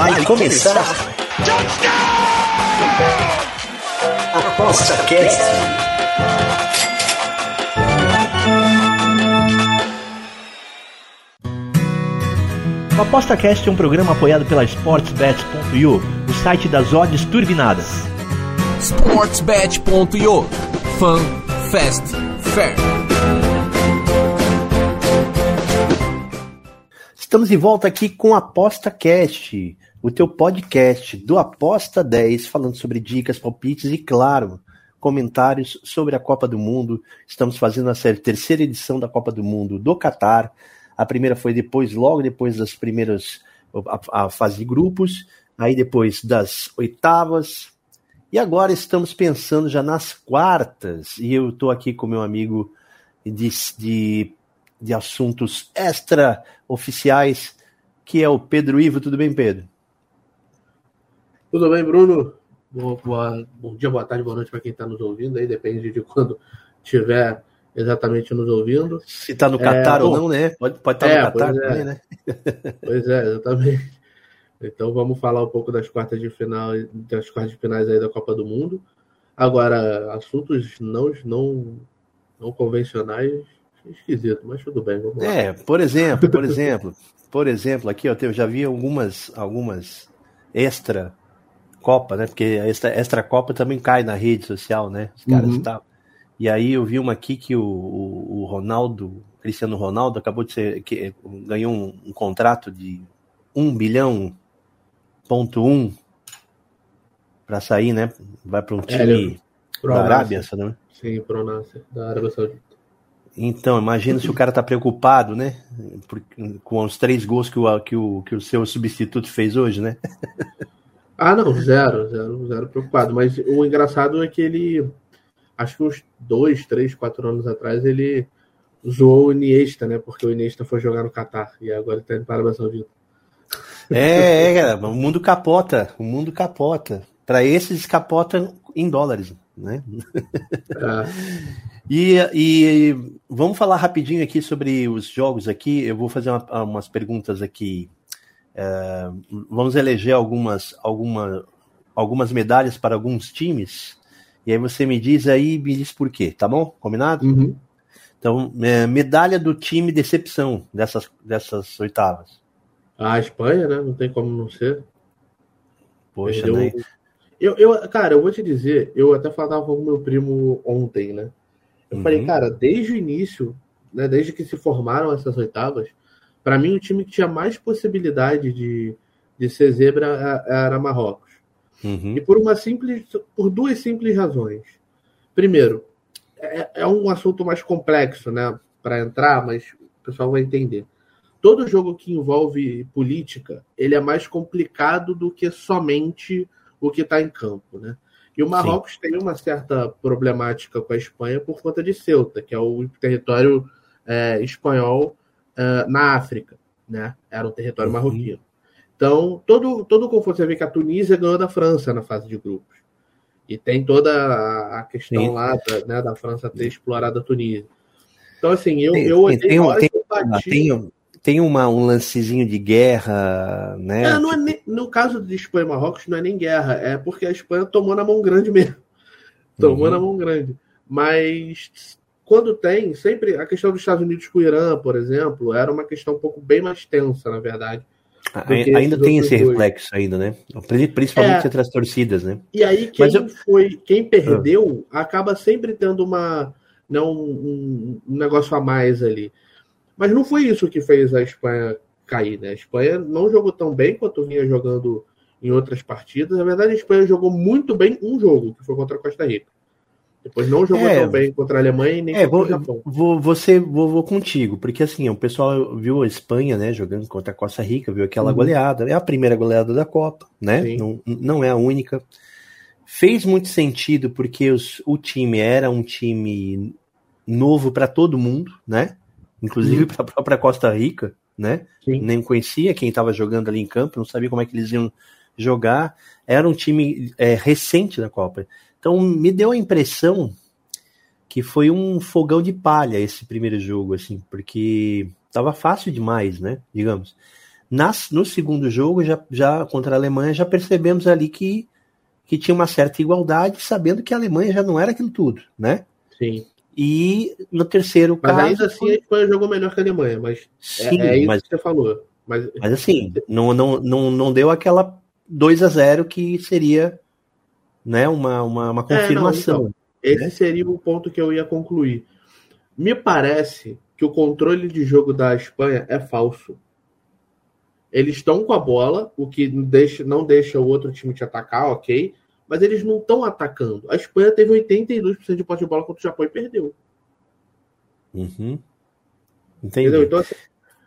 Vai começar. Aposta Cast. O Aposta Cast é um programa apoiado pela SportsBet.io, o site das odds turbinadas. SportsBet.io Fun, Fast, Fair. Estamos de volta aqui com Aposta Cast, o teu podcast do Aposta 10, falando sobre dicas, palpites e, claro, comentários sobre a Copa do Mundo. Estamos fazendo a terceira edição da Copa do Mundo do Catar. A primeira foi depois, logo depois das primeiras, a, a fase de grupos, aí depois das oitavas. E agora estamos pensando já nas quartas. E eu estou aqui com meu amigo de, de de assuntos extra-oficiais, que é o Pedro Ivo. Tudo bem, Pedro? Tudo bem, Bruno? Boa, boa, bom dia, boa tarde, boa noite para quem está nos ouvindo. Aí depende de quando estiver exatamente nos ouvindo. Se está no Catar é, ou bom, não, né? Pode, estar tá é, no Catar é. também, né? Pois é, exatamente. Então vamos falar um pouco das quartas de final, das quartas de finais aí da Copa do Mundo. Agora, assuntos não, não, não convencionais esquisito, mas tudo bem, vamos lá. É, por exemplo, por exemplo, por exemplo, aqui ó, eu já vi algumas, algumas extra Copa, né? Porque a extra, extra Copa também cai na rede social, né? Os caras uhum. Tá... E aí eu vi uma aqui que o, o, o Ronaldo, Cristiano Ronaldo, acabou de ser. Que, ganhou um, um contrato de 1 bilhão ponto um para sair, né? Vai para um é, time é, da Arábia, sabe? Sim, pro Nasser, da Arábia Saudita. Então, imagina se o cara tá preocupado, né? Por, com os três gols que o, que, o, que o seu substituto fez hoje, né? Ah, não, zero, zero, zero preocupado. Mas o engraçado é que ele, acho que uns dois, três, quatro anos atrás, ele zoou o Iniesta, né? Porque o Iniesta foi jogar no Catar e agora ele tá indo para a. É, é, cara, o mundo capota, o mundo capota. Para esses capota em dólares, né? É. E, e, vamos falar rapidinho aqui sobre os jogos aqui. Eu vou fazer uma, umas perguntas aqui. É, vamos eleger algumas, alguma, algumas medalhas para alguns times. E aí você me diz aí, me diz por quê, tá bom? Combinado? Uhum. Então, é, medalha do time decepção dessas, dessas oitavas. A Espanha, né? Não tem como não ser. Poxa, né? Eu, eu, cara, eu vou te dizer, eu até falava com o meu primo ontem, né? Eu uhum. falei, cara, desde o início, né, desde que se formaram essas oitavas, para mim o time que tinha mais possibilidade de, de ser zebra era Marrocos. Uhum. E por uma simples, por duas simples razões. Primeiro, é, é um assunto mais complexo, né, para entrar, mas o pessoal vai entender. Todo jogo que envolve política, ele é mais complicado do que somente o que está em campo, né? E o Marrocos Sim. tem uma certa problemática com a Espanha por conta de Ceuta, que é o território é, espanhol é, na África, né? Era um território uhum. marroquino. Então, todo, todo confronto, você vê que a Tunísia ganhou da França na fase de grupos. E tem toda a questão Sim. lá da, né, da França ter explorado a Tunísia. Então, assim, eu, tem, eu tem, tem, tem, tem uma, um lancezinho de guerra, né? É, não é nem, no caso de Espanha e Marrocos, não é nem guerra, é porque a Espanha tomou na mão grande mesmo. Tomou uhum. na mão grande. Mas quando tem, sempre a questão dos Estados Unidos com o Irã, por exemplo, era uma questão um pouco bem mais tensa, na verdade. Ainda tem esse dois. reflexo ainda, né? Principalmente é, entre as torcidas, né? E aí quem eu... foi, quem perdeu, ah. acaba sempre tendo uma não um, um negócio a mais ali. Mas não foi isso que fez a Espanha cair, né? A Espanha não jogou tão bem quanto vinha jogando em outras partidas. Na verdade, a Espanha jogou muito bem um jogo, que foi contra a Costa Rica. Depois não jogou é, tão bem contra a Alemanha e nem é, contra vou, o Japão. Vou, você, vou, vou contigo, porque assim, o pessoal viu a Espanha, né, jogando contra a Costa Rica, viu aquela uhum. goleada, é a primeira goleada da Copa, né? Não, não é a única. Fez muito sentido porque os, o time era um time novo para todo mundo, né? inclusive para a própria Costa Rica, né? Sim. Nem conhecia quem estava jogando ali em campo, não sabia como é que eles iam jogar. Era um time é, recente da Copa. Então me deu a impressão que foi um fogão de palha esse primeiro jogo, assim, porque estava fácil demais, né? Digamos. Nas, no segundo jogo, já, já contra a Alemanha, já percebemos ali que, que tinha uma certa igualdade, sabendo que a Alemanha já não era aquilo tudo, né? Sim. E no terceiro mas caso. ainda assim a Espanha jogou melhor que a Alemanha, mas Sim, é, é isso mas, que você falou. Mas, mas assim, não, não, não, não deu aquela 2 a 0 que seria né, uma, uma, uma confirmação. É, não, então, esse né? seria o ponto que eu ia concluir. Me parece que o controle de jogo da Espanha é falso. Eles estão com a bola, o que deixa, não deixa o outro time te atacar, ok mas eles não estão atacando. A Espanha teve 82% de posse de bola contra o Japão e perdeu. Uhum. Entendeu? Então, assim,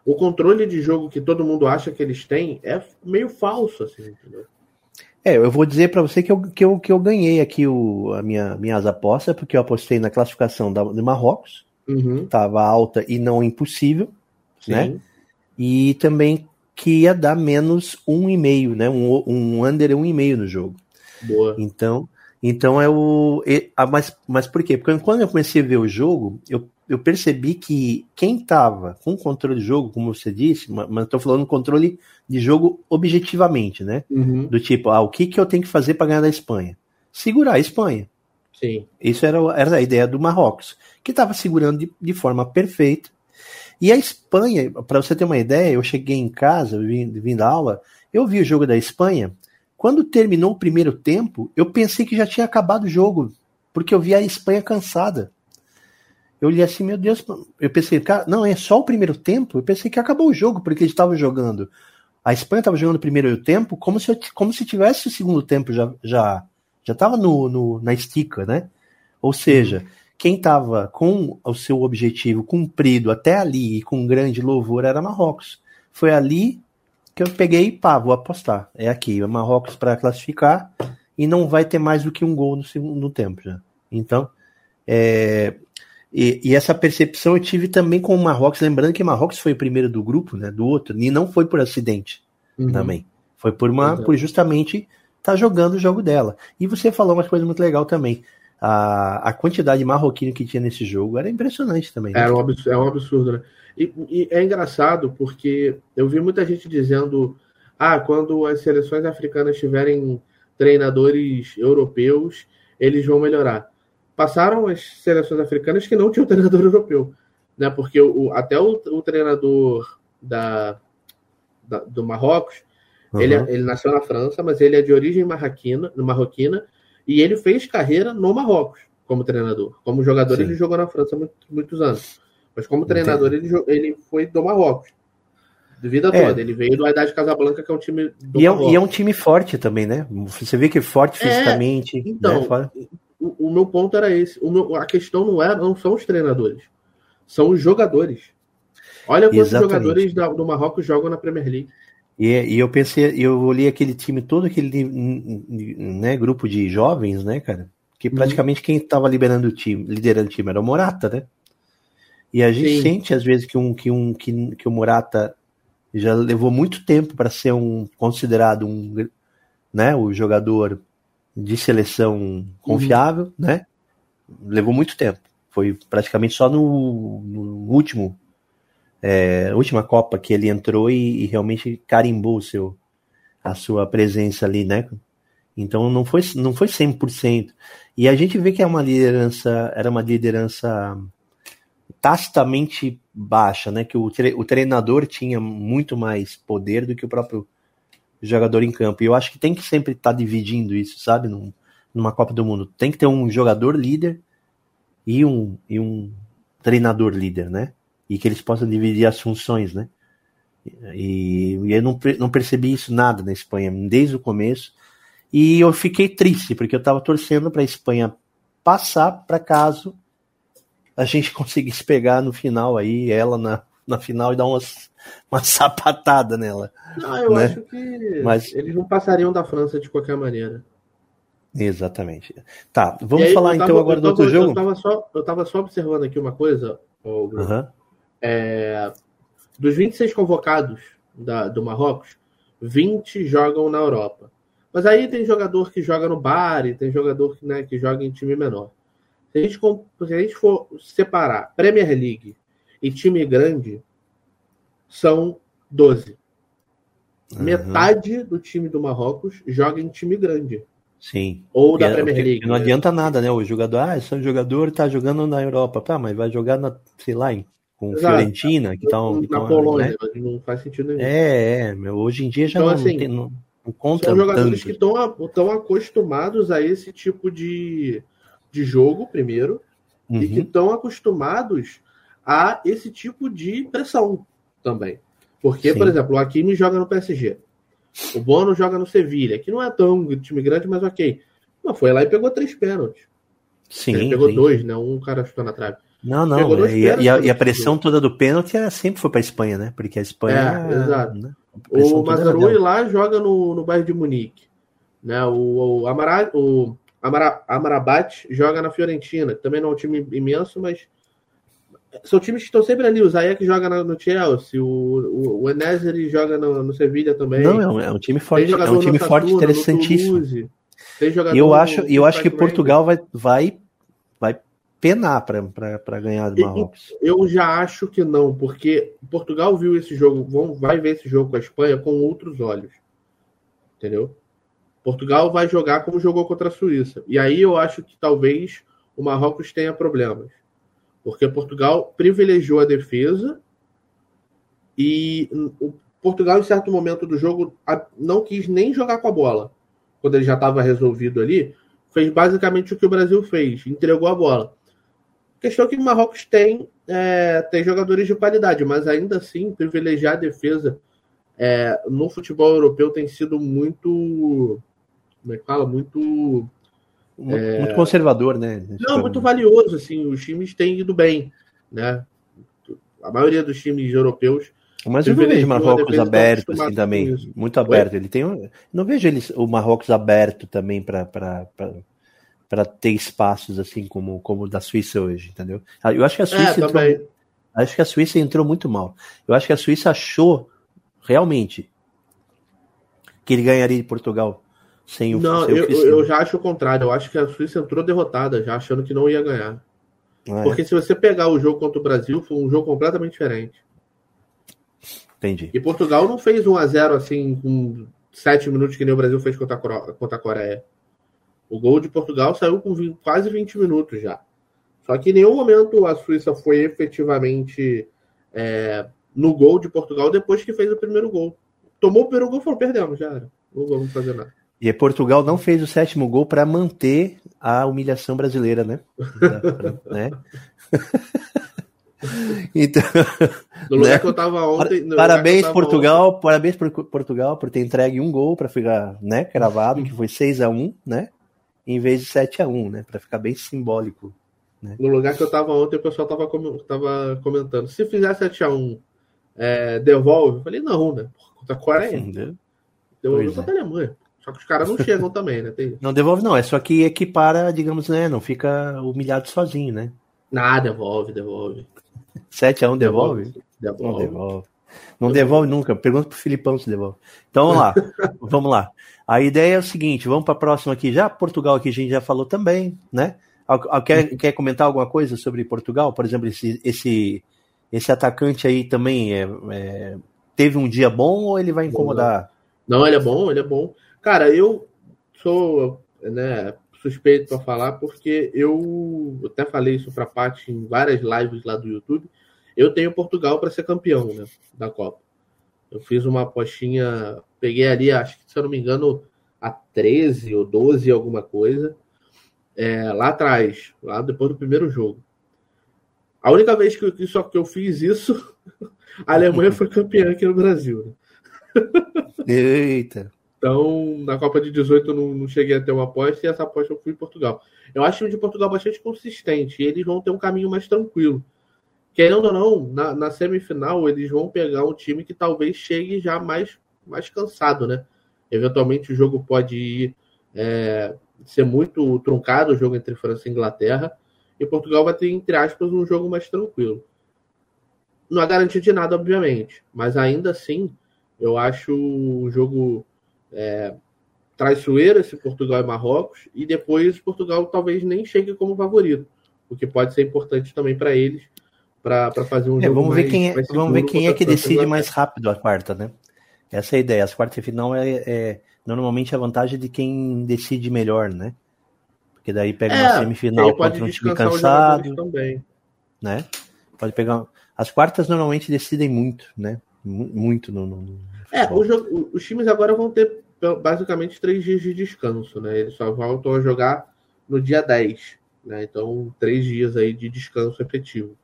o controle de jogo que todo mundo acha que eles têm é meio falso, assim, entendeu? É, eu vou dizer para você que eu, que, eu, que eu ganhei aqui o, a minha, minhas apostas, porque eu apostei na classificação da, do Marrocos, uhum. estava alta e não impossível, Sim. né? E também que ia dar menos um e meio, né? Um, um under e um e meio no jogo. Boa. Então, então é o. É, mas, mas por quê? Porque quando eu comecei a ver o jogo, eu, eu percebi que quem estava com controle de jogo, como você disse, mas estou falando controle de jogo objetivamente, né? Uhum. Do tipo, ah, o que, que eu tenho que fazer para ganhar da Espanha? Segurar a Espanha. Sim. Isso era, era a ideia do Marrocos, que estava segurando de, de forma perfeita. E a Espanha, para você ter uma ideia, eu cheguei em casa, vim, vim da aula, eu vi o jogo da Espanha, quando terminou o primeiro tempo, eu pensei que já tinha acabado o jogo, porque eu vi a Espanha cansada. Eu li assim, meu Deus, eu pensei, cara, não, é só o primeiro tempo? Eu pensei que acabou o jogo, porque eles estavam jogando. A Espanha estava jogando o primeiro tempo como se, como se tivesse o segundo tempo já já já estava no, no, na estica, né? Ou seja, quem estava com o seu objetivo cumprido até ali e com grande louvor era Marrocos. Foi ali que eu peguei, pá, vou apostar. É aqui, é Marrocos para classificar e não vai ter mais do que um gol no segundo tempo já. Então, é, e, e, essa percepção eu tive também com o Marrocos, lembrando que Marrocos foi o primeiro do grupo, né, do outro, e não foi por acidente uhum. também. Foi por uma, por justamente estar tá jogando o jogo dela. E você falou uma coisa muito legal também. A, a quantidade de marroquino que tinha nesse jogo era impressionante também. Né? Era um absurdo, é um absurdo, né? E, e, é engraçado porque eu vi muita gente dizendo: ah, quando as seleções africanas tiverem treinadores europeus, eles vão melhorar. Passaram as seleções africanas que não tinham treinador europeu, né? Porque o, até o, o treinador da, da, do Marrocos, uhum. ele, ele nasceu na França, mas ele é de origem marroquina, marroquina e ele fez carreira no Marrocos como treinador. Como jogador, Sim. ele jogou na França muitos, muitos anos. Mas como treinador, ele, ele foi do Marrocos. De vida é. toda. Ele veio do Haddad Casablanca, que é um time do e é, e é, um time forte também, né? Você vê que é forte é, fisicamente. É, então, né? O, o, meu ponto era esse. O meu, a questão não, é, não são os treinadores. São os jogadores. Olha quantos Exatamente. jogadores da, do Marrocos jogam na Premier League. E, e, eu pensei, eu olhei aquele time todo, aquele né, grupo de jovens, né, cara? Que uhum. praticamente uhum. quem estava liberando o time, liderando o time era o Morata, né? E a gente Sim. sente às vezes que um que um que, que o Morata já levou muito tempo para ser um considerado um né, o jogador de seleção confiável, uhum. né? Levou muito tempo. Foi praticamente só no, no último é, última Copa que ele entrou e, e, realmente carimbou o seu a sua presença ali, né? Então não foi não foi 100%. E a gente vê que é uma liderança, era uma liderança tacitamente baixa, né? Que o, tre o treinador tinha muito mais poder do que o próprio jogador em campo. E eu acho que tem que sempre estar tá dividindo isso, sabe? Num, numa Copa do Mundo. Tem que ter um jogador líder e um, e um treinador líder, né? E que eles possam dividir as funções, né? E, e eu não, não percebi isso nada na Espanha, desde o começo. E eu fiquei triste, porque eu estava torcendo para a Espanha passar para caso a gente conseguisse pegar no final aí, ela na, na final e dar umas, uma sapatada nela. Não, eu né? acho que Mas... eles não passariam da França de qualquer maneira. Exatamente. Tá, vamos aí, falar então, tava, então agora do outro jogo? Eu tava, só, eu tava só observando aqui uma coisa, uhum. é, dos 26 convocados da, do Marrocos, 20 jogam na Europa. Mas aí tem jogador que joga no Bari, tem jogador né, que joga em time menor. Se a gente, se a gente for separar Premier League e time grande, são 12. uhum. metade do time do Marrocos joga em time grande. Sim. Ou da Premier League. Não né? adianta nada, né? O jogador, ah, esse jogador tá jogando na Europa. Tá, mas vai jogar na, sei lá, em, com Exato. Fiorentina, que tão, Na tão, Polônia, né? não faz sentido nenhum. É, é, hoje em dia já então, não, assim, tem, não, não conta São jogadores tanto. que estão acostumados a esse tipo de, de jogo, primeiro, uhum. e que estão uhum. acostumados a esse tipo de pressão também. Porque, Sim. por exemplo, o Hakimi joga no PSG. O Bono joga no Sevilha, que não é tão time grande, mas ok. Mas foi lá e pegou três pênaltis. Sim. Ele pegou sim. dois, né? Um cara chutou na trave. Não, não. E, e, a, e, a, pressão toda do pênalti sempre foi para a Espanha, né? Porque a Espanha. É, exato. Né? O Mazarui lá joga no, no bairro de Munique. Né? O, o, Amara, o Amara, Amarabat joga na Fiorentina, também não é um time imenso, mas são times que estão sempre ali. O Zayek joga no Chelsea, o, o, o Enézer joga no, no Sevilha também. Não, é um, é um time forte, é um time forte interessantíssimo. eu acho, eu acho que Portugal vai, vai, vai penar para ganhar do Marrocos. Eu já acho que não, porque Portugal viu esse jogo, vão, vai ver esse jogo com a Espanha com outros olhos. Entendeu? Portugal vai jogar como jogou contra a Suíça. E aí eu acho que talvez o Marrocos tenha problemas. Porque Portugal privilegiou a defesa e o Portugal, em certo momento do jogo, não quis nem jogar com a bola. Quando ele já estava resolvido ali, fez basicamente o que o Brasil fez, entregou a bola. Questão que o Marrocos tem, é, tem jogadores de qualidade, mas ainda assim, privilegiar a defesa é, no futebol europeu tem sido muito. Como é que fala? Muito muito, é... muito conservador, né? Não, muito valioso, assim, os times têm ido bem, né? A maioria dos times europeus. Mas eu não vejo Marrocos aberto assim também, muito aberto. Ele tem, um... não vejo eles, o Marrocos aberto também para para ter espaços assim como como o da Suíça hoje, entendeu? Eu acho que a Suíça é, entrou, acho que a Suíça entrou muito mal. Eu acho que a Suíça achou realmente que ele ganharia de Portugal sem o Não, eu, eu já acho o contrário. Eu acho que a Suíça entrou derrotada, já achando que não ia ganhar. Ah, é. Porque se você pegar o jogo contra o Brasil, foi um jogo completamente diferente. Entendi. E Portugal não fez 1 a 0 assim, com 7 minutos que nem o Brasil fez contra a, contra a Coreia. O gol de Portugal saiu com 20, quase 20 minutos já. Só que em nenhum momento a Suíça foi efetivamente é, no gol de Portugal depois que fez o primeiro gol. Tomou o primeiro gol e falou: perdemos, já era. Não vamos fazer nada. E Portugal não fez o sétimo gol para manter a humilhação brasileira, né? né? então, no lugar né? que eu tava ontem. Parabéns, Portugal. Ontem. Parabéns por Portugal por ter entregue um gol para ficar né, cravado, que foi 6 a 1 né? Em vez de 7 a 1 né? Para ficar bem simbólico. Né? No lugar que eu tava ontem, o pessoal tava, tava comentando. Se fizer 7 a 1 é, devolve? Eu falei, não, né? Contra a Coreia. Devolve contra a Alemanha. Só que os caras não chegam também, né? Tem... Não devolve, não. É só que equipara, digamos, né? Não fica humilhado sozinho, né? Ah, devolve, devolve. 7x1 devolve? Devolve. Não devolve. Não devolve nunca. Pergunta pro Filipão se devolve. Então vamos lá. vamos lá. A ideia é o seguinte: vamos para a próxima aqui. Já Portugal, aqui a gente já falou também, né? Quer, quer comentar alguma coisa sobre Portugal? Por exemplo, esse, esse, esse atacante aí também é, é, teve um dia bom ou ele vai incomodar? Não, ele é bom, ele é bom. Cara, eu sou né, suspeito para falar porque eu até falei isso para Paty em várias lives lá do YouTube. Eu tenho Portugal para ser campeão né, da Copa. Eu fiz uma apostinha, peguei ali, acho que se eu não me engano, a 13 ou 12, alguma coisa, é, lá atrás, lá depois do primeiro jogo. A única vez que eu, só que eu fiz isso, a Alemanha foi campeã aqui no Brasil. Né? Eita! Então, na Copa de 18 eu não, não, cheguei a ter uma aposta e essa aposta eu fui em Portugal. Eu acho o de Portugal bastante consistente e eles vão ter um caminho mais tranquilo. Querendo ou não, na, na, semifinal eles vão pegar um time que talvez chegue já mais, mais cansado, né? Eventualmente o jogo pode ir, é, ser muito truncado, o jogo entre França e Inglaterra, e Portugal vai ter, entre aspas, um jogo mais tranquilo. Não há garantia de nada, obviamente, mas ainda assim, eu acho o jogo é, traiçoeira esse Portugal e Marrocos, e depois Portugal talvez nem chegue como favorito, o que pode ser importante também para eles, para fazer um é, jogo vamos mais, ver quem é, Vamos ver quem é que decide mais rápido a quarta, né? Essa é a ideia. As quartas de final é, é normalmente a vantagem de quem decide melhor, né? Porque daí pega é, uma semifinal contra um time cansado. Também. Né? Pode pegar. As quartas normalmente decidem muito, né? Muito no. no é, jogo, os times agora vão ter basicamente três dias de descanso, né? Eles só voltam a jogar no dia 10. Né? Então, três dias aí de descanso efetivo.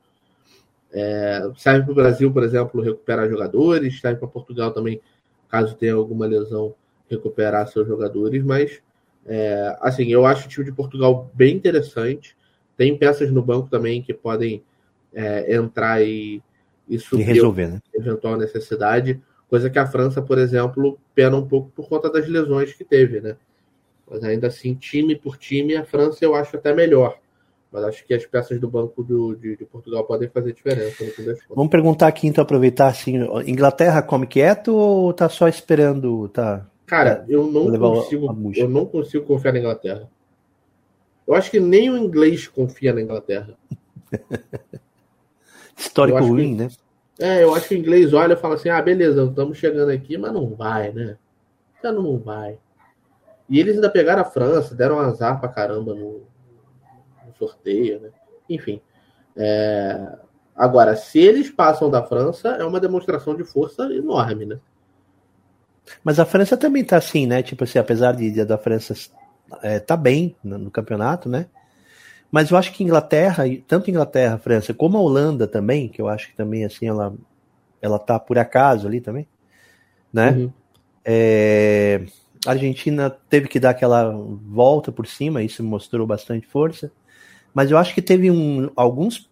É, serve para o Brasil, por exemplo, recuperar jogadores, serve para Portugal também, caso tenha alguma lesão, recuperar seus jogadores, mas é, assim, eu acho o time de Portugal bem interessante. Tem peças no banco também que podem é, entrar e, e suprir e resolver, né? eventual necessidade. Coisa que a França, por exemplo, pena um pouco por conta das lesões que teve, né? Mas ainda assim, time por time, a França eu acho até melhor. Mas acho que as peças do banco do, de, de, Portugal podem fazer diferença no fim das contas. Vamos perguntar aqui, então, aproveitar assim, Inglaterra come quieto ou tá só esperando? Tá, Cara, eu não consigo. Eu não consigo confiar na Inglaterra. Eu acho que nem o inglês confia na Inglaterra. Histórico ruim, que, né? É, eu acho que o inglês olha e fala assim: ah, beleza, estamos chegando aqui, mas não vai, né? Já não vai. E eles ainda pegaram a França, deram um azar pra caramba no, no sorteio, né? Enfim. É... Agora, se eles passam da França, é uma demonstração de força enorme, né? Mas a França também tá assim, né? Tipo assim, apesar de, da França é, tá bem no, no, campeonato, né? Mas eu acho que Inglaterra, tanto Inglaterra, França, como a Holanda também, que eu acho que também assim ela ela tá por acaso ali também, né? Uhum. É, a Argentina teve que dar aquela volta por cima, isso mostrou bastante força. Mas eu acho que teve um, alguns,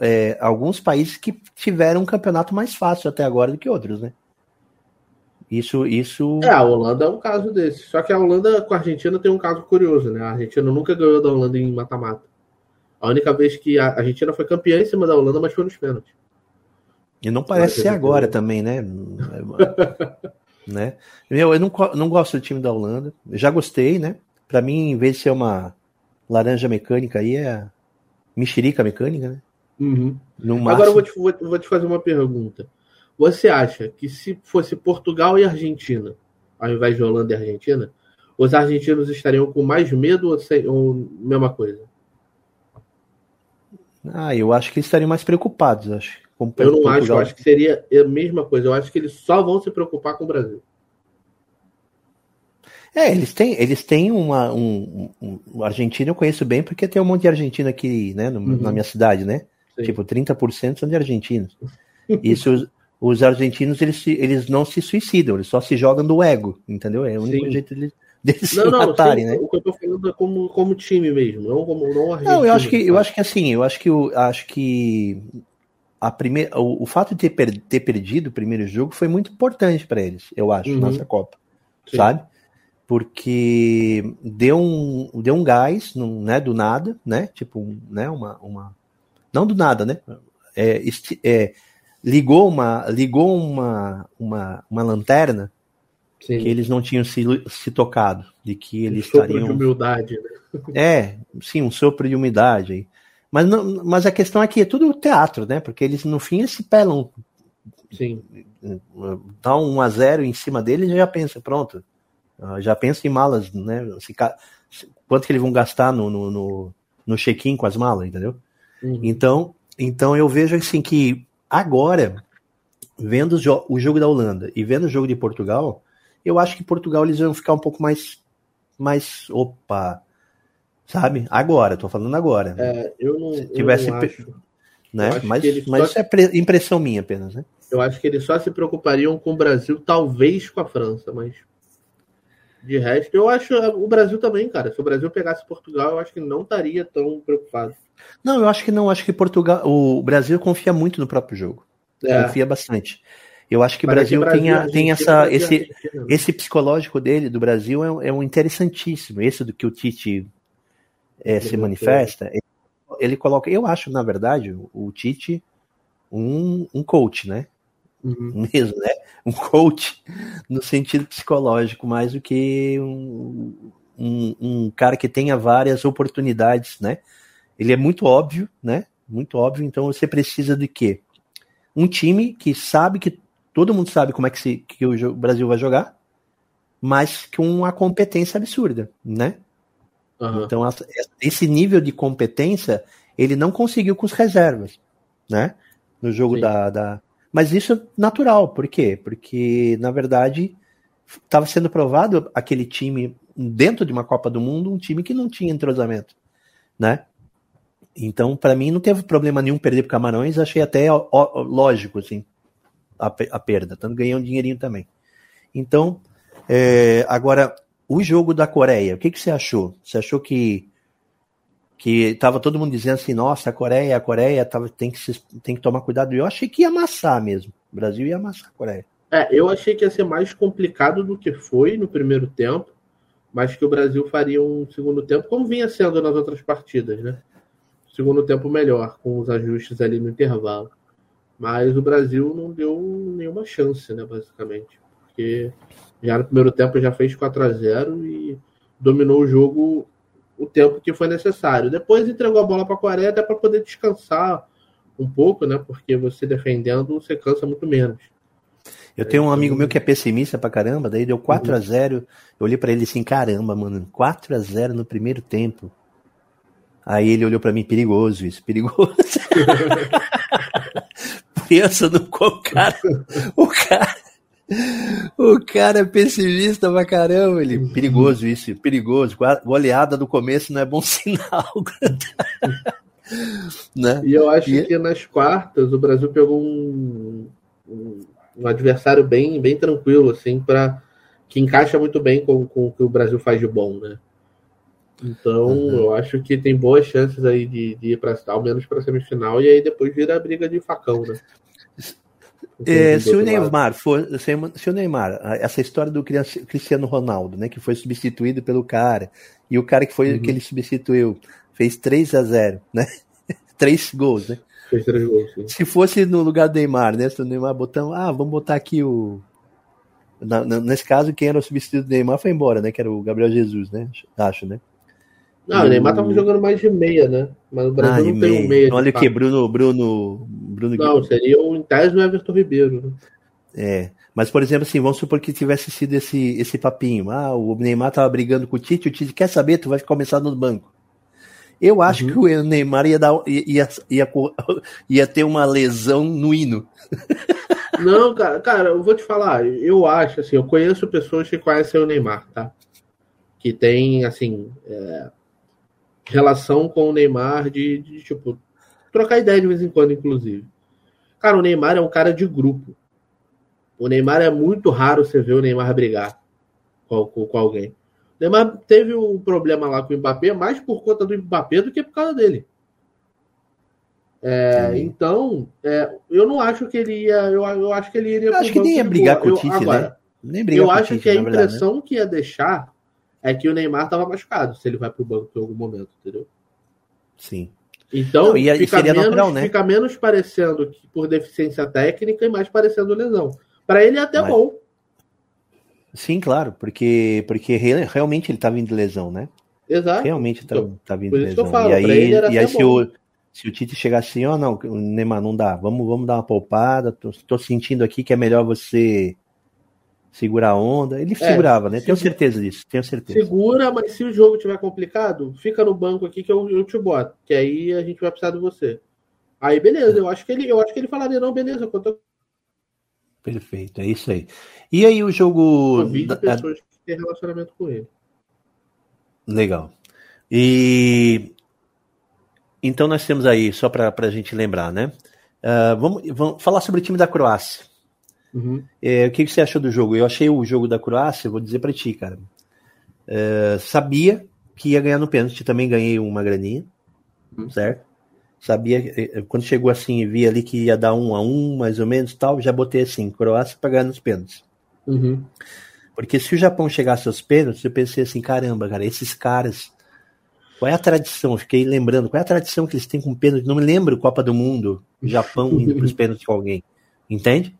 é, alguns países que tiveram um campeonato mais fácil até agora do que outros, né? Isso, isso. É, a Holanda é um caso desse. Só que a Holanda com a Argentina tem um caso curioso, né? A Argentina nunca ganhou da Holanda em mata-mata. A única vez que a Argentina foi campeã em cima da Holanda, mas foi nos pênaltis. E não parece ser agora também, né? né? Meu, eu não, não gosto do time da Holanda. já gostei, né? Para mim, em vez de ser uma laranja mecânica aí, é mexerica mecânica, né? Uhum. Agora eu vou te, vou, vou te fazer uma pergunta. Você acha que se fosse Portugal e Argentina, ao invés de Holanda e Argentina, os argentinos estariam com mais medo ou, sem, ou mesma coisa? Ah, eu acho que eles estariam mais preocupados, acho. Eu não acho, eu acho que seria a mesma coisa. Eu acho que eles só vão se preocupar com o Brasil. É, eles têm, eles têm uma. Um, um, um argentino eu conheço bem porque tem um monte de argentino aqui, né, no, uhum. na minha cidade, né? Sim. Tipo, 30% são de argentinos. Isso, os argentinos, eles, eles não se suicidam, eles só se jogam do ego, entendeu? É o único sim. jeito de, deles não, se não, matarem, sim, né? O que eu tô falando é como, como time mesmo, não como não argentino. Não, eu acho que, eu acho que assim, eu acho que, eu, acho que a primeira, o, o, fato de ter, per, ter perdido o primeiro jogo foi muito importante para eles, eu acho, uhum. nessa Copa. Sim. Sabe? Porque deu um, deu um gás, no, né, do nada, né? Tipo, né, uma, uma. Não do nada, né? É, é, ligou uma, ligou uma, uma, uma lanterna Sim. que eles não tinham se, se tocado, de que eles um estariam. de humildade, né? É, sim, um sopro de umidade aí. Mas, não, mas a questão é que é tudo teatro, né? Porque eles, no fim, eles se pelam. Sim. Dá um 1 a 0 em cima deles e já pensa, pronto. Ah, já pensa em malas, né? Se, quanto que eles vão gastar no, no, no, no check-in com as malas, entendeu? Uhum. Então, então eu vejo assim que agora, vendo o jogo da Holanda e vendo o jogo de Portugal, eu acho que Portugal eles vão ficar um pouco mais. mais. Opa! Sabe? Agora, tô falando agora. É, eu não. Se tivesse. Eu não acho. Né? Mas, mas isso é impressão minha apenas, né? Eu acho que eles só se preocupariam com o Brasil, talvez com a França, mas. De resto, eu acho o Brasil também, cara. Se o Brasil pegasse Portugal, eu acho que não estaria tão preocupado. Não, eu acho que não. Acho que Portugal, o Brasil confia muito no próprio jogo. É. Confia bastante. Eu acho que o Brasil, Brasil tem, a, tem essa, esse, né? esse psicológico dele, do Brasil, é um, é um interessantíssimo. Esse do que o Tite é, se manifesta. Ele, ele, coloca, eu acho, na verdade, o Tite um, um coach, né? Uhum. Mesmo, né? Um coach no sentido psicológico, mais do que um, um, um cara que tenha várias oportunidades, né? Ele é muito óbvio, né? Muito óbvio. Então você precisa de quê? Um time que sabe que todo mundo sabe como é que, se, que o Brasil vai jogar, mas com uma competência absurda, né? Uhum. Então, esse nível de competência ele não conseguiu com os reservas, né? No jogo da, da. Mas isso é natural, por quê? Porque, na verdade, estava sendo provado aquele time dentro de uma Copa do Mundo, um time que não tinha entrosamento, né? Então, para mim, não teve problema nenhum perder para Camarões, achei até ó, ó, lógico, assim, a, a, perda, tanto ganhei um dinheirinho também. Então, é, agora, o jogo da Coreia, o que, que você achou? Você achou que que tava todo mundo dizendo assim, nossa, a Coreia, a Coreia tava, tem, que se, tem que tomar cuidado. Eu achei que ia amassar mesmo. O Brasil ia amassar a Coreia. É, eu achei que ia ser mais complicado do que foi no primeiro tempo, mas que o Brasil faria um segundo tempo, como vinha sendo nas outras partidas, né? Segundo tempo melhor, com os ajustes ali no intervalo. Mas o Brasil não deu nenhuma chance, né, basicamente. Porque já no primeiro tempo já fez 4 a 0 e dominou o jogo o tempo que foi necessário. Depois entregou a bola para a Coreia até para poder descansar um pouco, né? Porque você defendendo, você cansa muito menos. Eu tenho um amigo meu que é pessimista pra caramba, daí deu 4 a 0 Eu olhei para ele assim, caramba, mano, 4 a 0 no primeiro tempo. Aí ele olhou para mim, perigoso isso, perigoso. Pensa no qual cara, o cara o cara é pessimista pra caramba. Ele, perigoso isso, perigoso. Goleada do começo não é bom sinal. né? E eu acho e... que nas quartas o Brasil pegou um, um, um adversário bem, bem tranquilo, assim, para que encaixa muito bem com, com o que o Brasil faz de bom, né? Então, uhum. eu acho que tem boas chances aí de, de ir para ao menos para semifinal e aí depois vira a briga de facão, né? É, se o Neymar for, se o Neymar, essa história do Cristiano Ronaldo, né, que foi substituído pelo cara, e o cara que foi uhum. que ele substituiu fez 3 a 0, né? três gols, né? Fez três gols. Sim. Se fosse no lugar do Neymar, né? Se o Neymar botando, ah, vamos botar aqui o na, na, nesse caso, quem era o substituto do Neymar foi embora, né? Que era o Gabriel Jesus, né? Acho, né? Não, o Neymar tava jogando mais de meia, né? Mas o Brasil ah, não tem um meia. Olha o que, Bruno, Bruno, Bruno. Não, seria o Intés do Everton Ribeiro. Né? É. Mas, por exemplo, assim, vamos supor que tivesse sido esse, esse papinho. Ah, o Neymar tava brigando com o Tite, o Tite quer saber, tu vai começar no banco. Eu acho uhum. que o Neymar ia, dar, ia, ia, ia ter uma lesão no hino. Não, cara, cara, eu vou te falar, eu acho, assim, eu conheço pessoas que conhecem o Neymar, tá? Que tem, assim, é, relação com o Neymar de, de, tipo, trocar ideia de vez em quando, inclusive. Cara, o Neymar é um cara de grupo. O Neymar é muito raro você ver o Neymar brigar com, com, com alguém. O Neymar teve um problema lá com o Mbappé mais por conta do Mbappé do que por causa dele. É, então, é, eu não acho que ele ia. Eu, eu acho que ele iria. Eu acho que nem ia brigar com o Tite, né? Nem brigar eu acho Tite, que a impressão verdade, né? que ia deixar é que o Neymar estava machucado se ele vai para o banco em algum momento, entendeu? Sim. Então, Não, ia, fica, menos, natural, né? fica menos parecendo que por deficiência técnica e mais parecendo lesão. Para ele é até Mas... bom. Sim, claro, porque, porque realmente ele tá vindo de lesão, né? Exato. Realmente tá, então, tá vindo de lesão. Falo, e aí, e aí se, o, se o Tite chegar assim, ó, oh, não, o Neymar não dá, vamos, vamos dar uma poupada, tô, tô sentindo aqui que é melhor você segurar a onda. Ele é, segurava, né? Tenho certeza disso, tenho certeza. Segura, mas se o jogo tiver complicado, fica no banco aqui que eu, eu te boto, que aí a gente vai precisar de você. Aí beleza, eu acho que ele, eu acho que ele falaria não, beleza, quanto Perfeito, é isso aí. E aí o jogo pessoas que têm relacionamento com ele. Legal. E então nós temos aí, só para a gente lembrar, né? Uh, vamos, vamos falar sobre o time da Croácia. Uhum. É, o que, que, você achou do jogo? Eu achei o jogo da Croácia, vou dizer para ti, cara. É, sabia que ia ganhar no pênalti, também ganhei uma graninha, uhum. certo? Sabia, é, é, quando chegou assim, vi ali que ia dar um a um, mais ou menos, tal, já botei assim, Croácia para ganhar nos pênaltis. Uhum. Porque se o Japão chegasse aos pênaltis, eu pensei assim, caramba, cara, esses caras, qual é a tradição? fiquei lembrando, qual é a tradição que eles têm com pênalti? Não me lembro Copa do Mundo, Japão indo para os pênaltis com alguém, entende?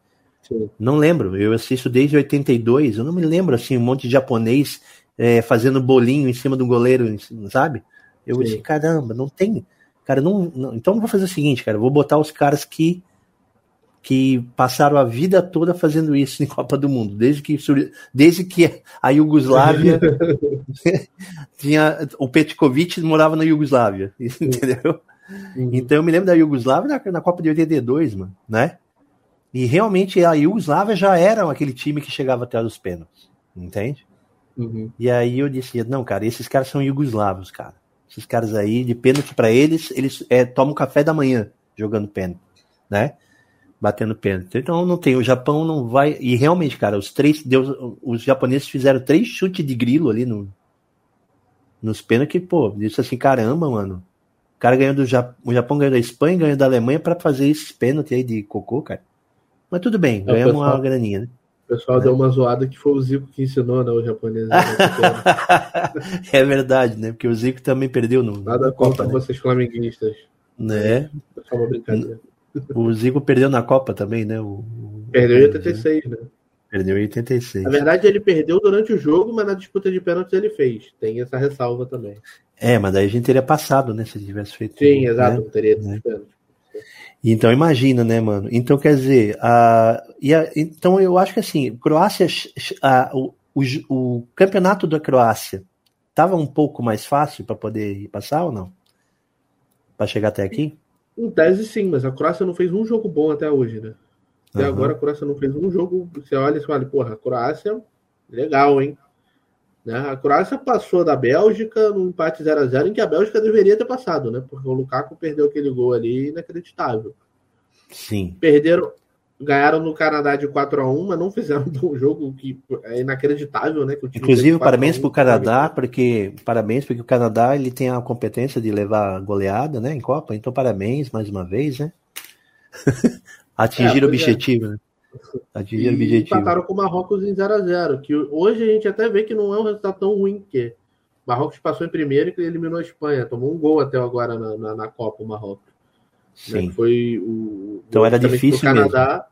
Não lembro, eu assisto desde 82, eu não me lembro assim, um monte de japonês é, fazendo bolinho em cima do goleiro, sabe? Eu Sim. disse, caramba, não tem. Cara, não, não, Então eu vou fazer o seguinte, cara, vou botar os caras que que passaram a vida toda fazendo isso em Copa do Mundo, desde que, desde que a Iugoslávia tinha o Petkovic morava na Iugoslávia, entendeu? Uhum. Então eu me lembro da Iugoslávia na, na, Copa de 82, mano, né? E realmente a Iugoslávia já era aquele time que chegava até os pênaltis, entende? Uhum. E aí eu disse, não, cara, esses caras são iugoslavos, cara. Esses caras aí, de pênalti para eles, eles é, tomam café da manhã jogando pênalti, né? Batendo pênalti. Então não tem, o Japão não vai. E realmente, cara, os três, Deus, os japoneses fizeram três chutes de grilo ali no, nos pênaltis, que, pô, disse assim, caramba, mano. O cara ganhou do Japão, o Japão ganhou da Espanha, ganhou da Alemanha para fazer esses pênaltis aí de cocô, cara. Mas tudo bem, é, ganhamos pessoal, uma graninha, né? O pessoal é. deu uma zoada que foi o Zico que ensinou, né, o japonês. Né, é verdade, né? Porque o Zico também perdeu no. Nada contra né? vocês flamenguistas. Né? É só uma brincadeira. O Zico perdeu na Copa também, né? O, perdeu em 86, né? Perdeu em 86. Na verdade, ele perdeu durante o jogo, mas na disputa de pênaltis ele fez. Tem essa ressalva também. É, mas daí a gente teria passado, né? Se tivesse feito. Sim, exato, né? teria né? Então imagina, né, mano? Então quer dizer, a, e a, então eu acho que assim, Croácia, a, o, o, o campeonato da Croácia estava um pouco mais fácil para poder passar ou não? Para chegar até aqui? Em tese sim, mas a Croácia não fez um jogo bom até hoje, né? Até uhum. agora a Croácia não fez um jogo. Você olha e fala, porra, a Croácia, legal, hein? Né? A Croácia passou da Bélgica num empate 0 a 0 em que a Bélgica deveria ter passado, né? Porque o Lukaku perdeu aquele gol ali inacreditável. Sim. Perderam, ganharam no Canadá de 4 a 1 mas não fizeram um jogo que é inacreditável, né? Inclusive, parabéns para o Canadá, porque parabéns porque o Canadá ele tem a competência de levar goleada, né, em Copa. Então, parabéns mais uma vez, né? Atingir é, o objetivo, é. né? Atingir o objetivo. empataram com o Marrocos em 0 a 0 que hoje a gente até vê que não é um resultado tão ruim, que Marrocos passou em primeiro e eliminou a Espanha, tomou um gol até agora na, na, na Copa, o Marrocos. Né? Sim. Né? Foi o. Então era difícil Canadá,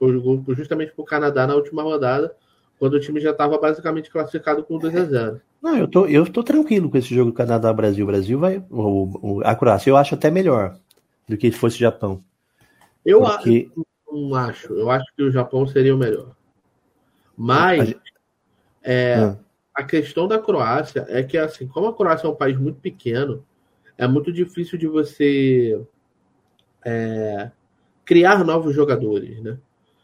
mesmo. Foi justamente para o Canadá na última rodada, quando o time já estava basicamente classificado com 2 a 0 Não, eu tô, eu tô tranquilo com esse jogo Canadá-Brasil. Brasil vai. O, o, a Croácia eu acho até melhor do que se fosse o Japão. Eu porque... não acho. Eu acho que o Japão seria o melhor. Mas é, ah. a questão da Croácia é que, assim, como a Croácia é um país muito pequeno, é muito difícil de você é, criar novos jogadores, né?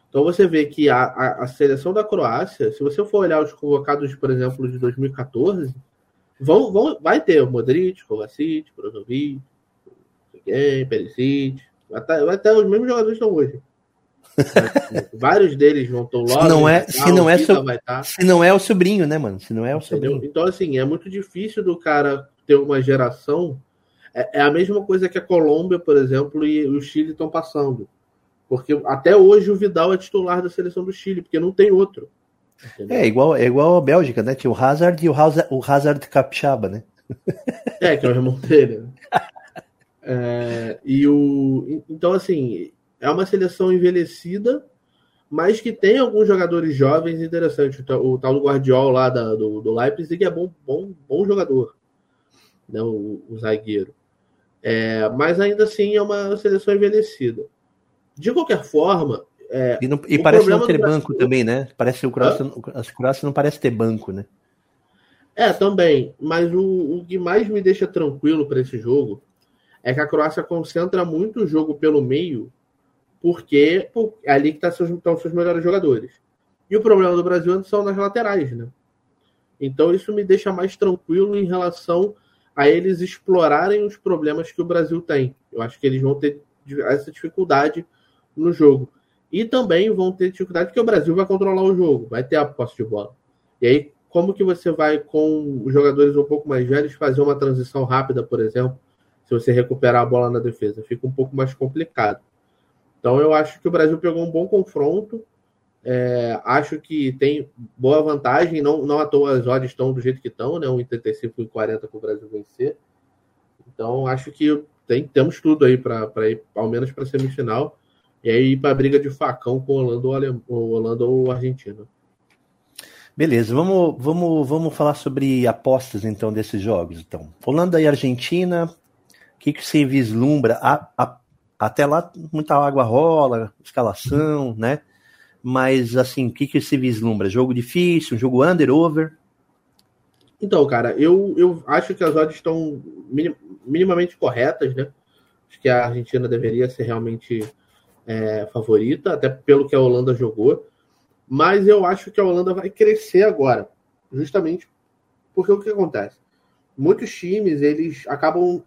Então você vê que a, a, a, seleção da Croácia, se você for olhar os convocados, por exemplo, de 2014, vão, vão, vai ter o Modric, Kovacic, Brozovic, Perisic, vai, ter, vai ter os mesmos jogadores que estão hoje. Vários deles vão estar logo. Se não é, se não é, so, tá. se não é o sobrinho, né, mano? Se não é o Entendeu? sobrinho. Então, assim, é muito difícil do cara ter uma geração. É, é a mesma coisa que a Colômbia, por exemplo, e o Chile estão passando. Porque até hoje o Vidal é titular da seleção do Chile, porque não tem outro. Entendeu? É igual, é igual a Bélgica, né? Tinha o Hazard e o Hazard, o Hazard Capixaba, né? É, que é o irmão dele. Né? É, e o, então, assim, é uma seleção envelhecida, mas que tem alguns jogadores jovens interessantes. O, o tal do Guardiola lá da, do, do Leipzig é bom, bom, bom jogador, né, o, o zagueiro. É, mas ainda assim é uma seleção envelhecida. De qualquer forma. É, e, não, e parece não ter banco também, né? Parece o Croácia, as Croácia não parece ter banco, né? É, também. Mas o, o que mais me deixa tranquilo para esse jogo é que a Croácia concentra muito o jogo pelo meio, porque é ali que tá seus, estão seus melhores jogadores. E o problema do Brasil são nas laterais, né? Então isso me deixa mais tranquilo em relação a eles explorarem os problemas que o Brasil tem. Eu acho que eles vão ter essa dificuldade no jogo. E também vão ter dificuldade porque o Brasil vai controlar o jogo, vai ter a posse de bola. E aí, como que você vai, com os jogadores um pouco mais velhos, fazer uma transição rápida, por exemplo, se você recuperar a bola na defesa? Fica um pouco mais complicado. Então, eu acho que o Brasil pegou um bom confronto. É, acho que tem boa vantagem. Não, não à toa as odds estão do jeito que estão, né? 1,35 e 40 para o Brasil vencer. Então, acho que tem, temos tudo aí para ir, ao menos para semifinal. E aí para a briga de facão com o Holanda ou, ou Argentina. Beleza, vamos, vamos, vamos falar sobre apostas então desses jogos. Então, Holanda e Argentina, o que, que você vislumbra? A, a, até lá muita água rola, escalação, né? Mas assim, o que, que se vislumbra? Jogo difícil, jogo under, over? Então, cara, eu, eu acho que as odds estão minimamente corretas, né? Acho que a Argentina deveria ser realmente é, favorita, até pelo que a Holanda jogou. Mas eu acho que a Holanda vai crescer agora, justamente porque o que acontece? Muitos times, eles acabam,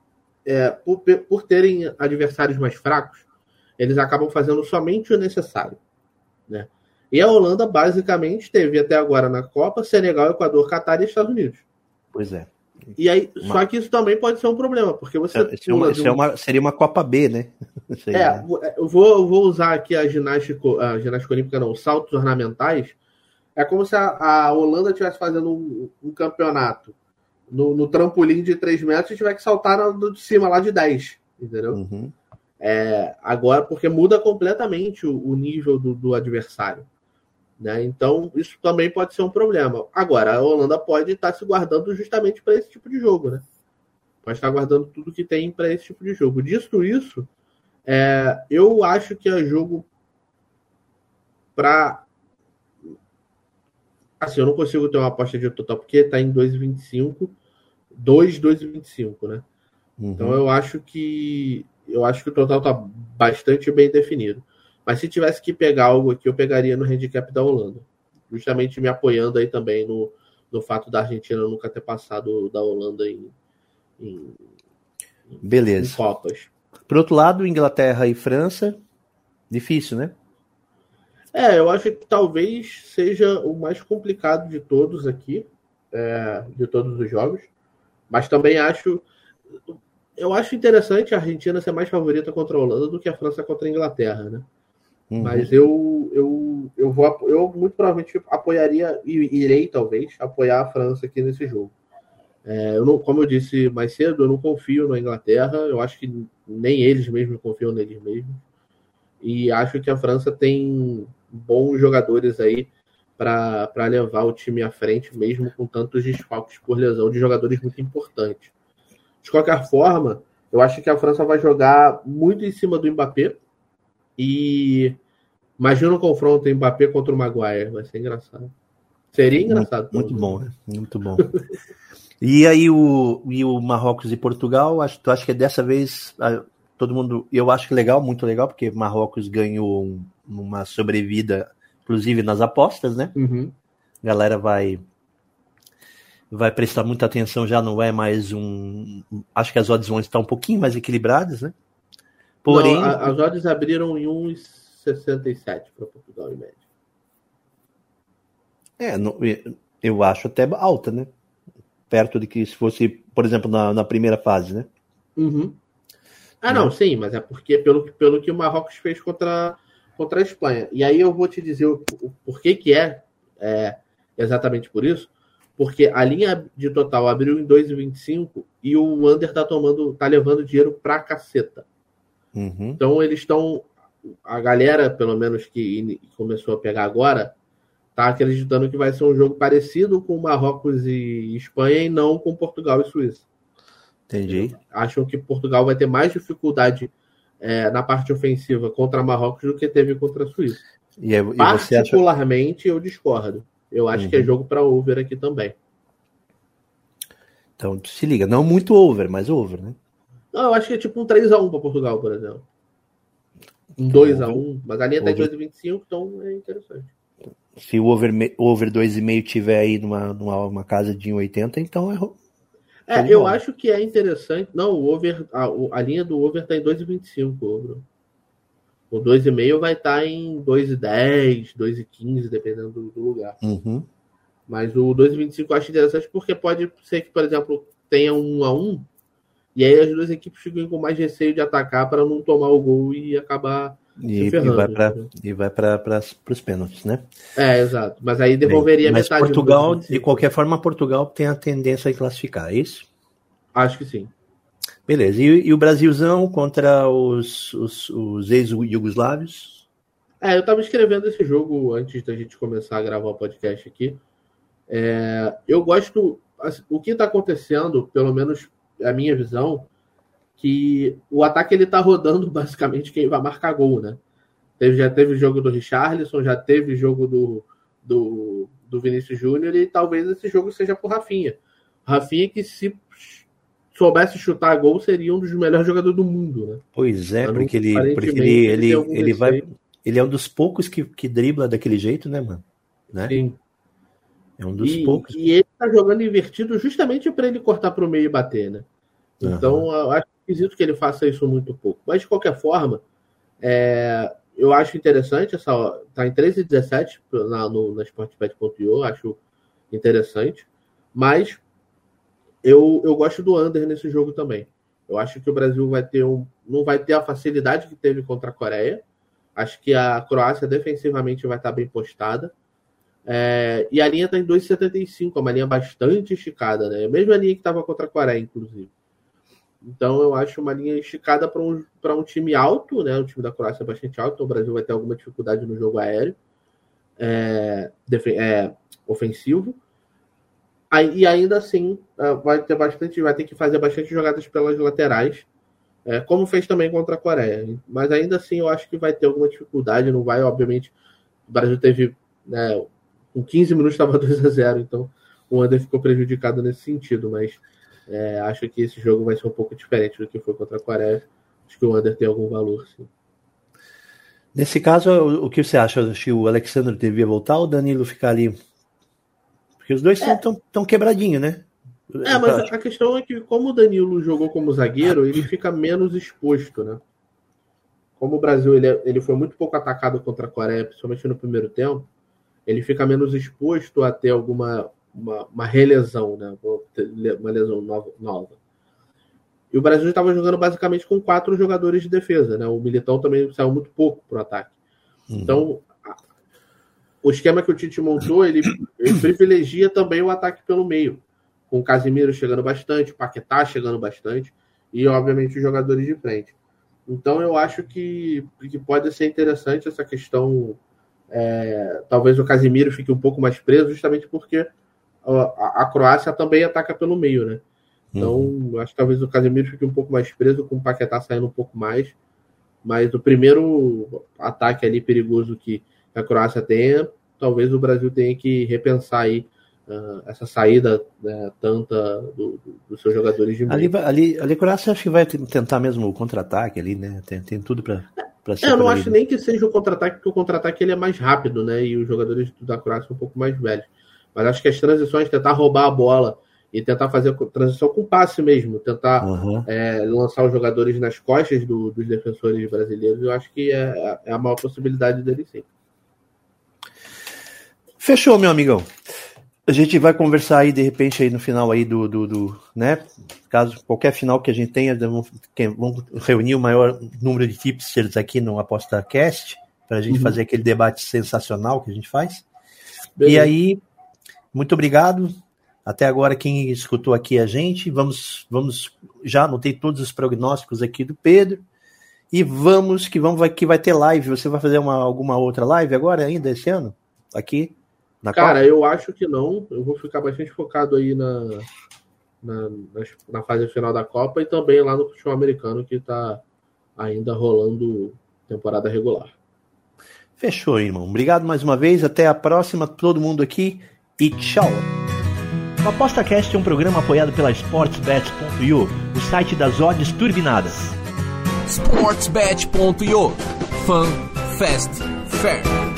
é, por, por terem adversários mais fracos, eles acabam fazendo somente o necessário. Né? E a Holanda, basicamente, teve até agora na Copa Senegal, Equador, Catar e Estados Unidos. Pois é. E aí, uma... só que isso também pode ser um problema, porque você. Isso, é uma, isso é uma, seria uma Copa B, né? é, eu vou, eu vou usar aqui a ginástica, a ginástica olímpica, não, os saltos ornamentais. É como se a, a Holanda estivesse fazendo um, um campeonato no, no, trampolim de 3 metros e tiver que saltar no, de cima lá de 10. Entendeu? Uhum. É, agora, porque muda completamente o, o nível do, do adversário. Né? Então, isso também pode ser um problema. Agora, a Holanda pode estar se guardando justamente para esse tipo de jogo, né? Pode estar guardando tudo que tem para esse tipo de jogo. Dito isso, é, eu acho que é jogo para. Assim, eu não consigo ter uma aposta de total, porque está em 2,25, 2, 2,25, né? Uhum. Então eu acho que. Eu acho que o total está bastante bem definido. Mas se tivesse que pegar algo aqui, eu pegaria no handicap da Holanda. Justamente me apoiando aí também no, no fato da Argentina nunca ter passado da Holanda em, em, Beleza. em Copas. Por outro lado, Inglaterra e França, difícil, né? É, eu acho que talvez seja o mais complicado de todos aqui, é, de todos os jogos. Mas também acho. Eu acho interessante a Argentina ser mais favorita contra a Holanda do que a França contra a Inglaterra, né? Uhum. Mas eu, eu, eu vou eu muito provavelmente apoiaria e irei talvez apoiar a França aqui nesse jogo. É, eu não, como eu disse mais cedo, eu não confio na Inglaterra. Eu acho que nem eles mesmos confiam neles mesmos. E acho que a França tem bons jogadores aí para levar o time à frente, mesmo com tantos desfalques por lesão de jogadores muito importantes. De qualquer forma, eu acho que a França vai jogar muito em cima do Mbappé, e imagina um confronto Mbappé contra o Maguire, vai ser engraçado. Seria engraçado. Muito, muito bom, né? Muito bom. e aí o, e o Marrocos e Portugal, acho, tu acha que dessa vez todo mundo, eu acho que legal, muito legal, porque Marrocos ganhou um, uma sobrevida, inclusive nas apostas, né? Uhum. A galera vai vai prestar muita atenção, já não é mais um. Acho que as odds vão estar um pouquinho mais equilibradas, né? Porém. Não, as odds abriram em 1,67 para Portugal em média. É, eu acho até alta, né? Perto de que se fosse, por exemplo, na, na primeira fase, né? Uhum. Ah, não, sim, mas é porque pelo, pelo que o Marrocos fez contra, contra a Espanha. E aí eu vou te dizer o, o porquê que é, é exatamente por isso. Porque a linha de total abriu em 2,25 e o Under tá tomando, tá levando dinheiro pra caceta. Uhum. Então eles estão. A galera, pelo menos que começou a pegar agora, tá acreditando que vai ser um jogo parecido com Marrocos e Espanha e não com Portugal e Suíça. Entendi. Acham que Portugal vai ter mais dificuldade é, na parte ofensiva contra Marrocos do que teve contra a Suíça. E, e Particularmente, acha... eu discordo. Eu acho uhum. que é uhum. jogo para over aqui também. Então, se liga, não muito over, mas over, né? Não, eu acho que é tipo um 3x1 para Portugal, por exemplo. Um 2x1, mas a linha tá em 2,25, então é interessante. Se o over, over 2,5 tiver aí numa, numa uma casa de 1,80, então é. É, eu acho que é interessante. Não, o over, a, a linha do over tá em 2,25, Bruno. O 2,5 vai estar tá em 2,10, 2,15, dependendo do, do lugar. Uhum. Mas o 2,25 eu acho interessante porque pode ser que, por exemplo, tenha um 1 a 1 e aí as duas equipes ficam com mais receio de atacar para não tomar o gol e acabar e, ferrando, e vai para os pênaltis, né? É, exato. Mas aí devolveria Bem, mas metade. Portugal, de qualquer forma, Portugal tem a tendência a classificar, é isso? Acho que sim. Beleza. E, e o Brasilzão contra os, os, os ex-Yugoslávios? É, eu estava escrevendo esse jogo antes da gente começar a gravar o podcast aqui. É, eu gosto. Assim, o que está acontecendo, pelo menos a minha visão, que o ataque ele tá rodando basicamente quem vai marcar gol, né? Teve, já teve jogo do Richarlison, já teve jogo do, do, do Vinícius Júnior e talvez esse jogo seja por Rafinha. Rafinha que se soubesse chutar gol seria um dos melhores jogadores do mundo, né? Pois é, porque ele, porque ele, ele, ele, vai, ele é um dos poucos que, que dribla daquele jeito, né, mano? Né? Sim. É um dos e, poucos. E ele tá jogando invertido justamente para ele cortar para o meio e bater, né? Então, uhum. eu acho esquisito que ele faça isso muito pouco. Mas, de qualquer forma, é, eu acho interessante essa. Tá em 13,17 na, no, na Sportbet.io, acho interessante. Mas eu, eu gosto do under nesse jogo também. Eu acho que o Brasil vai ter um, não vai ter a facilidade que teve contra a Coreia. Acho que a Croácia defensivamente vai estar bem postada. É, e a linha está em 2,75, é uma linha bastante esticada, né? A linha que estava contra a Coreia, inclusive. Então eu acho uma linha esticada para um, um time alto, né? O time da Croácia é bastante alto, então o Brasil vai ter alguma dificuldade no jogo aéreo é, é, ofensivo. Aí, e ainda assim é, vai ter bastante, vai ter que fazer bastante jogadas pelas laterais, é, como fez também contra a Coreia. Mas ainda assim eu acho que vai ter alguma dificuldade, não vai, obviamente. O Brasil teve né, com 15 minutos estava 2 a 0 então o Under ficou prejudicado nesse sentido, mas é, acho que esse jogo vai ser um pouco diferente do que foi contra a Coreia. Acho que o Under tem algum valor, sim. Nesse caso, o que você acha? Acho que o Alexandre devia voltar ou o Danilo ficar ali? Porque os dois é. tão, tão quebradinhos, né? É, mas a questão é que, como o Danilo jogou como zagueiro, ele fica menos exposto, né? Como o Brasil ele, é, ele foi muito pouco atacado contra a Coreia, principalmente no primeiro tempo, ele fica menos exposto a ter alguma uma, uma relesão, né? uma lesão nova. E o Brasil estava jogando basicamente com quatro jogadores de defesa, né? O Militão também saiu muito pouco para o ataque. Uhum. Então, o esquema que o Tite montou, ele, ele, privilegia também o ataque pelo meio, com o Casimiro chegando bastante, o Paquetá chegando bastante e, obviamente, os jogadores de frente. Então, eu acho que, que pode ser interessante essa questão é, talvez o Casimiro fique um pouco mais preso, justamente porque a, a Croácia também ataca pelo meio, né? Então, uhum. acho que talvez o Casemiro fique um pouco mais preso, com o Paquetá saindo um pouco mais. Mas o primeiro ataque ali perigoso que a Croácia tenha, talvez o Brasil tenha que repensar aí uh, essa saída né, tanta do, do, dos seus jogadores de meio. Ali, ali, ali a Croácia acho que vai tentar mesmo o contra-ataque ali, né? Tem, tem tudo para é, eu não acho nem que seja o contra-ataque, porque o contra-ataque ele é mais rápido, né? E os jogadores da Croácia são um pouco mais velhos. Mas acho que as transições, tentar roubar a bola e tentar fazer transição com passe mesmo, tentar uhum. é, lançar os jogadores nas costas do, dos defensores brasileiros, eu acho que é, é a maior possibilidade dele sim. Fechou, meu amigão. A gente vai conversar aí de repente aí no final aí do, do, do né? Caso qualquer final que a gente tenha, vamos, vamos reunir o maior número de tipsters aqui no Aposta Cast para a gente uhum. fazer aquele debate sensacional que a gente faz. Beleza. E aí, muito obrigado. Até agora quem escutou aqui a gente, vamos, vamos já anotei todos os prognósticos aqui do Pedro e vamos que vamos que vai ter live. Você vai fazer uma, alguma outra live agora ainda esse ano aqui? Na Cara, Copa? eu acho que não. Eu vou ficar bastante focado aí na, na, na, fase final da Copa e também lá no futebol americano que está ainda rolando temporada regular. Fechou, irmão. Obrigado mais uma vez. Até a próxima, todo mundo aqui e tchau. O ApostaCast é um programa apoiado pela SportsBet.io, o site das odds turbinadas. SportsBet.io Fun, Fast, Fair.